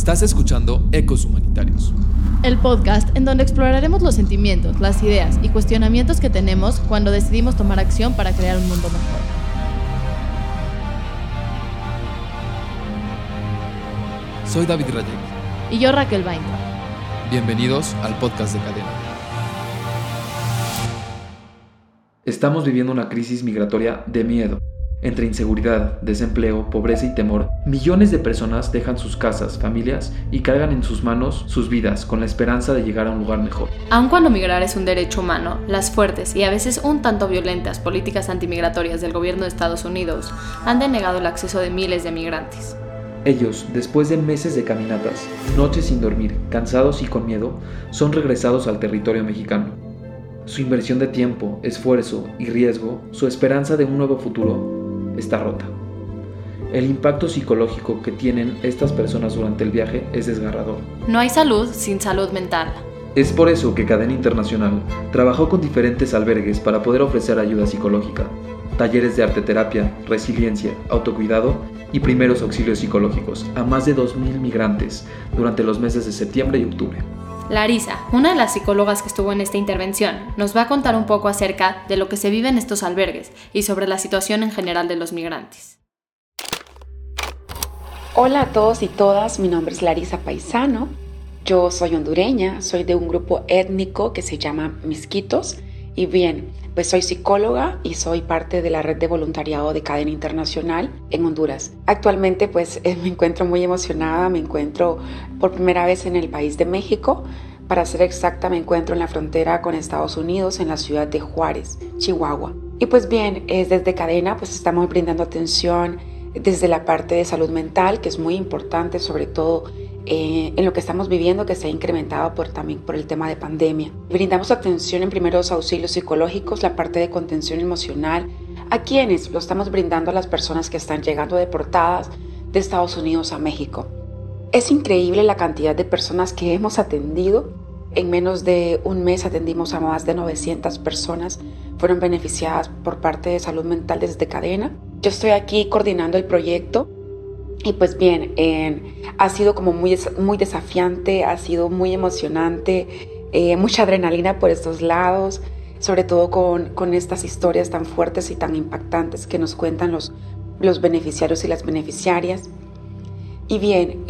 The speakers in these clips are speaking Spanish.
Estás escuchando Ecos Humanitarios. El podcast en donde exploraremos los sentimientos, las ideas y cuestionamientos que tenemos cuando decidimos tomar acción para crear un mundo mejor. Soy David Rayek. Y yo Raquel Bainca. Bienvenidos al podcast de Cadena. Estamos viviendo una crisis migratoria de miedo entre inseguridad, desempleo, pobreza y temor, millones de personas dejan sus casas, familias y cargan en sus manos sus vidas con la esperanza de llegar a un lugar mejor. Aun cuando migrar es un derecho humano, las fuertes y a veces un tanto violentas políticas antimigratorias del gobierno de Estados Unidos han denegado el acceso de miles de migrantes. Ellos, después de meses de caminatas, noches sin dormir, cansados y con miedo, son regresados al territorio mexicano. Su inversión de tiempo, esfuerzo y riesgo, su esperanza de un nuevo futuro, está rota. El impacto psicológico que tienen estas personas durante el viaje es desgarrador. No hay salud sin salud mental. Es por eso que Cadena Internacional trabajó con diferentes albergues para poder ofrecer ayuda psicológica, talleres de arte terapia, resiliencia, autocuidado y primeros auxilios psicológicos a más de 2.000 migrantes durante los meses de septiembre y octubre. Larisa, una de las psicólogas que estuvo en esta intervención, nos va a contar un poco acerca de lo que se vive en estos albergues y sobre la situación en general de los migrantes. Hola a todos y todas, mi nombre es Larisa Paisano, yo soy hondureña, soy de un grupo étnico que se llama Misquitos y bien, pues soy psicóloga y soy parte de la red de voluntariado de Cadena Internacional en Honduras. Actualmente pues me encuentro muy emocionada, me encuentro por primera vez en el país de México. Para ser exacta, me encuentro en la frontera con Estados Unidos, en la ciudad de Juárez, Chihuahua. Y pues bien, es desde Cadena pues estamos brindando atención desde la parte de salud mental, que es muy importante, sobre todo eh, en lo que estamos viviendo que se ha incrementado por, también por el tema de pandemia. Brindamos atención en primeros auxilios psicológicos, la parte de contención emocional, a quienes lo estamos brindando a las personas que están llegando deportadas de Estados Unidos a México. Es increíble la cantidad de personas que hemos atendido. En menos de un mes atendimos a más de 900 personas. Fueron beneficiadas por parte de salud mental desde cadena. Yo estoy aquí coordinando el proyecto y pues bien, ha sido como muy, muy desafiante, ha sido muy emocionante, eh, mucha adrenalina por estos lados, sobre todo con, con, estas historias tan fuertes y tan impactantes que nos cuentan los, los beneficiarios y las beneficiarias. Y bien,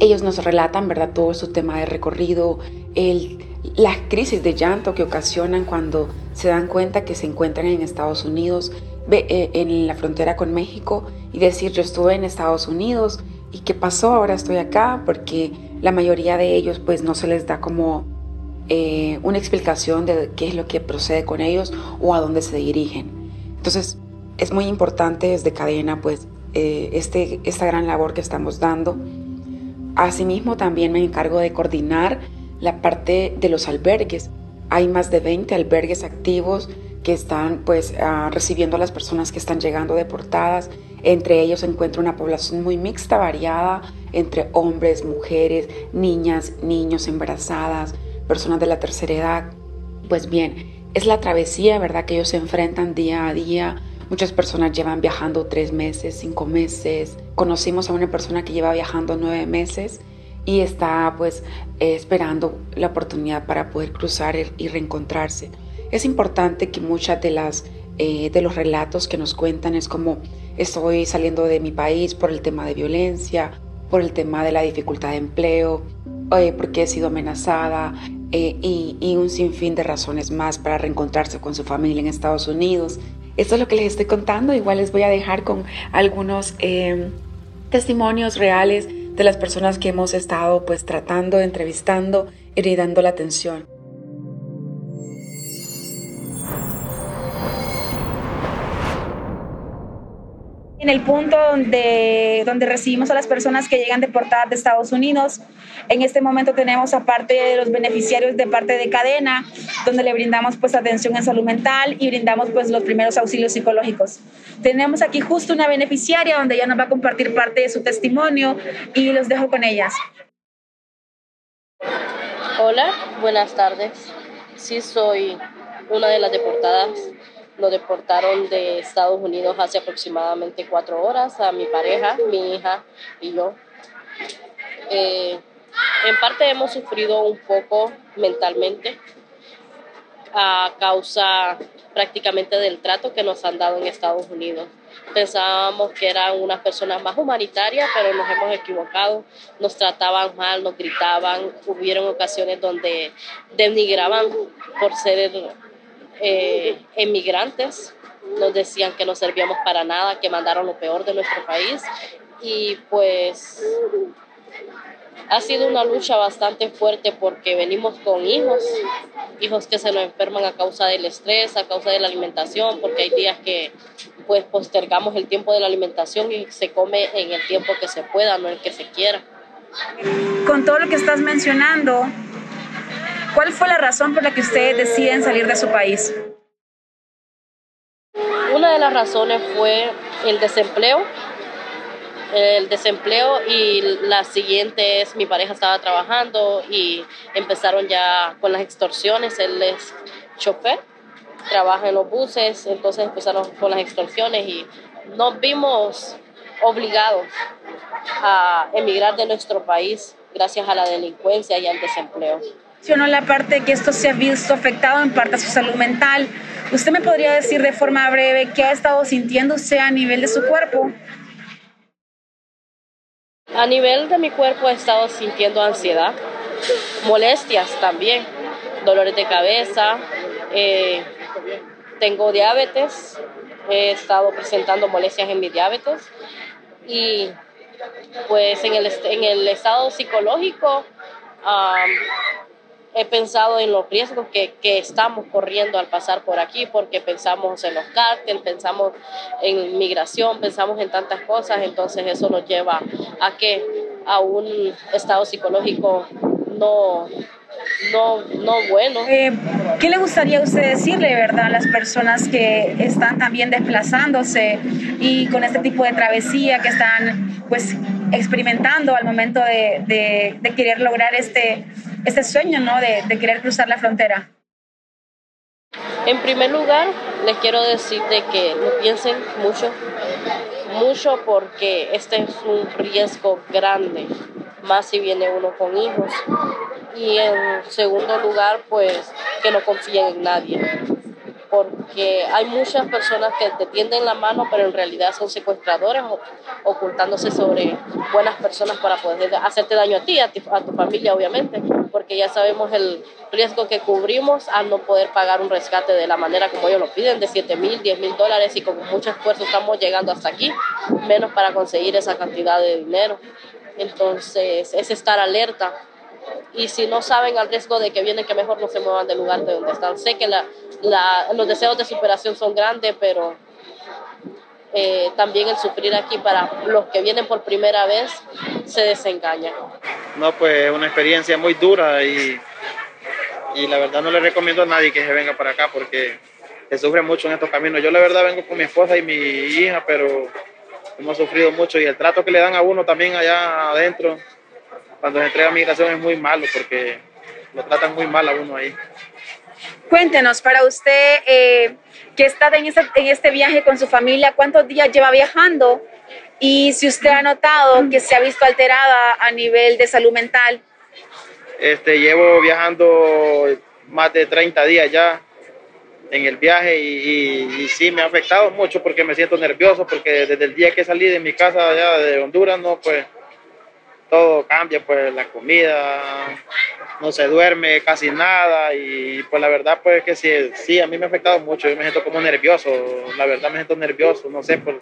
ellos nos relatan, ¿verdad?, todo su tema de recorrido, el, las crisis de llanto que ocasionan cuando se dan cuenta que se encuentran en Estados Unidos, eh, en la frontera con México y decir yo estuve en Estados Unidos y qué pasó, ahora estoy acá, porque la mayoría de ellos pues no se les da como eh, una explicación de qué es lo que procede con ellos o a dónde se dirigen. Entonces es muy importante desde cadena pues eh, este, esta gran labor que estamos dando. Asimismo también me encargo de coordinar la parte de los albergues. Hay más de 20 albergues activos que están pues ah, recibiendo a las personas que están llegando deportadas. Entre ellos se encuentra una población muy mixta, variada, entre hombres, mujeres, niñas, niños, embarazadas, personas de la tercera edad. Pues bien, es la travesía, ¿verdad? Que ellos se enfrentan día a día. Muchas personas llevan viajando tres meses, cinco meses. Conocimos a una persona que lleva viajando nueve meses y está pues esperando la oportunidad para poder cruzar y reencontrarse. Es importante que muchas de las eh, de los relatos que nos cuentan es como estoy saliendo de mi país por el tema de violencia, por el tema de la dificultad de empleo, eh, porque he sido amenazada eh, y, y, un sinfín de razones más para reencontrarse con su familia en Estados Unidos. Esto es lo que les estoy contando. Igual les voy a dejar con algunos testimonios reales de las personas que hemos estado pues tratando, entrevistando y dando la atención. En el punto donde, donde recibimos a las personas que llegan deportadas de Estados Unidos. En este momento tenemos aparte de los beneficiarios de parte de cadena, donde le brindamos pues atención en salud mental y brindamos pues los primeros auxilios psicológicos. Tenemos aquí justo una beneficiaria donde ella nos va a compartir parte de su testimonio y los dejo con ellas. Hola, buenas tardes. Sí, soy una de las deportadas lo deportaron de Estados Unidos hace aproximadamente cuatro horas a mi pareja, mi hija y yo. Eh, en parte hemos sufrido un poco mentalmente a causa prácticamente del trato que nos han dado en Estados Unidos. Pensábamos que eran unas personas más humanitarias, pero nos hemos equivocado. Nos trataban mal, nos gritaban. Hubieron ocasiones donde denigraban por ser eh, emigrantes. Nos decían que no servíamos para nada, que mandaron lo peor de nuestro país. Y pues ha sido una lucha bastante fuerte porque venimos con hijos, hijos que se nos enferman a causa del estrés, a causa de la alimentación, porque hay días que pues postergamos el tiempo de la alimentación y se come en el tiempo que se pueda, no el que se quiera. Con todo lo que estás mencionando, ¿cuál fue la razón por la que ustedes deciden salir de su país? Una de las razones fue el desempleo, el desempleo y la siguiente es mi pareja estaba trabajando y empezaron ya con las extorsiones, él es chofer, trabaja en los buses, entonces empezaron con las extorsiones y nos vimos obligados a emigrar de nuestro país gracias a la delincuencia y al desempleo. La parte que esto se ha visto afectado en parte a su salud mental. ¿Usted me podría decir de forma breve qué ha estado sintiendo usted a nivel de su cuerpo? A nivel de mi cuerpo he estado sintiendo ansiedad, molestias también, dolores de cabeza, eh, tengo diabetes, he estado presentando molestias en mi diabetes y pues en el, en el estado psicológico he pensado en los riesgos que, que, estamos corriendo al pasar por aquí, porque pensamos en los cárteles, pensamos en migración, pensamos en tantas cosas, entonces eso nos lleva a que a un estado psicológico no, no, no bueno. Eh, ¿Qué le gustaría a usted decirle, verdad, a las personas que están también desplazándose y con este tipo de travesía que están pues experimentando al momento de, de, de querer lograr este, este sueño, ¿no? De, de, querer cruzar la frontera? En primer lugar, les quiero decir de que no piensen mucho, mucho porque este es un riesgo grande, más si viene uno con hijos. Y en segundo lugar, pues que no confíen en nadie porque hay muchas personas que te tienden la mano, pero en realidad son secuestradores ocultándose sobre buenas personas para poder hacerte daño a ti, a, tu familia, obviamente, porque ya sabemos el riesgo que cubrimos al no poder pagar un rescate de la manera como ellos lo piden, de 7 mil, 10 mil dólares, y con mucho esfuerzo estamos llegando hasta aquí, menos para conseguir esa cantidad de dinero. Entonces, es estar alerta y si no saben al riesgo de que vienen, que mejor no se muevan del lugar de donde están. Sé que la, la, los deseos de superación son grandes, pero eh, también el sufrir aquí para los que vienen por primera vez se desengaña. No, pues es una experiencia muy dura y, y la verdad no le recomiendo a nadie que se venga para acá porque se sufre mucho en estos caminos. Yo la verdad vengo con mi esposa y mi hija, pero hemos sufrido mucho y el trato que le dan a uno también allá adentro cuando se entrega migración es muy malo porque lo tratan muy mal a uno ahí. Cuéntenos, para usted eh, que está en este, en este viaje con su familia, ¿cuántos días lleva viajando? Y si usted ha notado que se ha visto alterada a nivel de salud mental. Este, llevo viajando más de 30 días ya en el viaje y, y, sí me ha afectado mucho porque me siento nervioso porque desde el día que salí de mi casa allá de Honduras, no, pues todo cambia, pues la comida, no se duerme casi nada y pues la verdad pues que sí, sí, a mí me ha afectado mucho, yo me siento como nervioso, la verdad me siento nervioso, no sé, por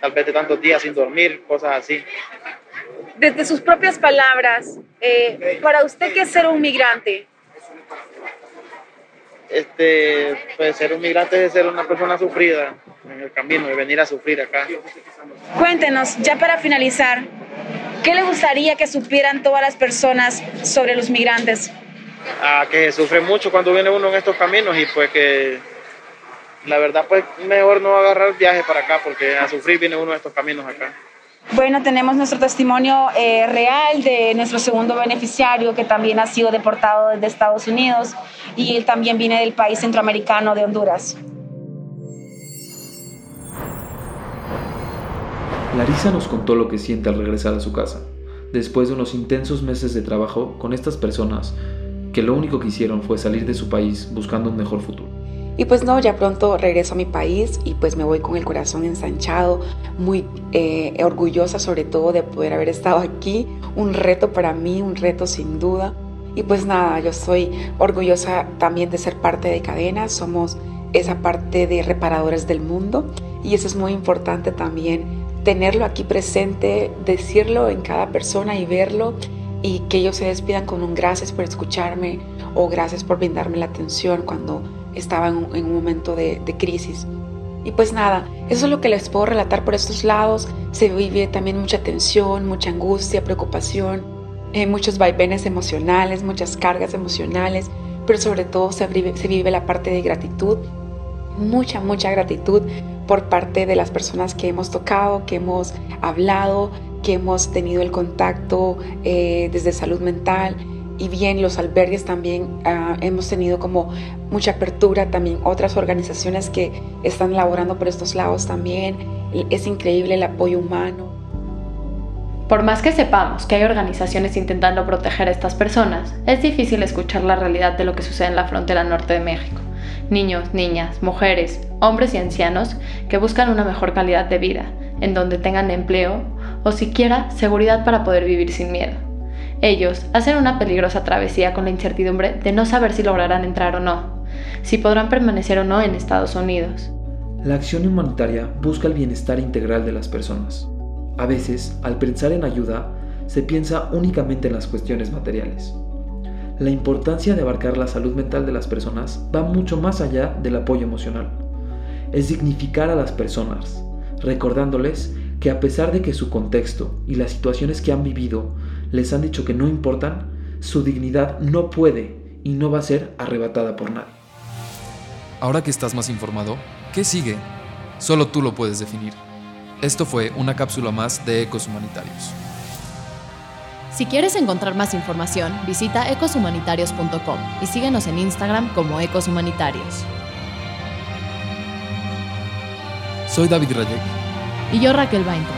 tal vez de tantos días sin dormir, cosas así. Desde sus propias palabras, eh, para usted, ¿qué es ser un migrante? Este, pues ser un migrante es ser una persona sufrida en el camino, de venir a sufrir acá. Cuéntenos, ya para finalizar, ¿Qué le gustaría que supieran todas las personas sobre los migrantes? Ah, que sufre mucho cuando viene uno en estos caminos y pues que la verdad pues mejor no agarrar viaje para acá porque a sufrir viene uno en estos caminos acá. Bueno, tenemos nuestro testimonio eh, real de nuestro segundo beneficiario que también ha sido deportado desde Estados Unidos y él también viene del país centroamericano de Honduras. Larisa nos contó lo que siente al regresar a su casa. después de unos intensos meses de trabajo con estas personas que lo único que hicieron fue salir de su país buscando un mejor futuro. Y pues no, ya pronto regreso a mi país y pues me voy con el corazón ensanchado, muy eh, orgullosa sobre todo de poder haber estado aquí, un reto para mí, un reto sin duda. Y pues nada, yo soy orgullosa también de ser parte de Cadena, somos esa parte de reparadores del mundo y eso es muy importante también tenerlo aquí presente, decirlo en cada persona y verlo y que ellos se despidan con un gracias por escucharme o gracias por brindarme la atención cuando estaba en un, momento de, crisis. Y pues nada, eso es lo que les puedo relatar por estos lados. Se vive también mucha tensión, mucha angustia, preocupación, eh, muchos vaivenes emocionales, muchas cargas emocionales, pero sobre todo se vive, se vive la parte de gratitud, mucha, mucha gratitud por parte de las personas que hemos tocado, que hemos hablado, que hemos tenido el contacto eh, desde salud mental y bien los albergues también ah, hemos tenido como mucha apertura, también otras organizaciones que están laborando por estos lados también. Es increíble el apoyo humano. Por más que sepamos que hay organizaciones intentando proteger a estas personas, es difícil escuchar la realidad de lo que sucede en la frontera norte de México. Niños, niñas, mujeres, hombres y ancianos que buscan una mejor calidad de vida, en donde tengan empleo o siquiera seguridad para poder vivir sin miedo. Ellos hacen una peligrosa travesía con la incertidumbre de no saber si lograrán entrar o no, si podrán permanecer o no en Estados Unidos. La acción humanitaria busca el bienestar integral de las personas. A veces, al pensar en ayuda, se piensa únicamente en las cuestiones materiales. La importancia de abarcar la salud mental de las personas va mucho más allá del apoyo emocional. Es dignificar a las personas, recordándoles que a pesar de que su contexto y las situaciones que han vivido les han dicho que no importan, su dignidad no puede y no va a ser arrebatada por nadie. Ahora que estás más informado, ¿qué sigue? Solo tú lo puedes definir. Esto fue una cápsula más de Ecos Humanitarios. Si quieres encontrar más información, visita ecoshumanitarios.com y síguenos en Instagram como Ecos Humanitarios. Soy David Rayek. Y yo Raquel Bainter.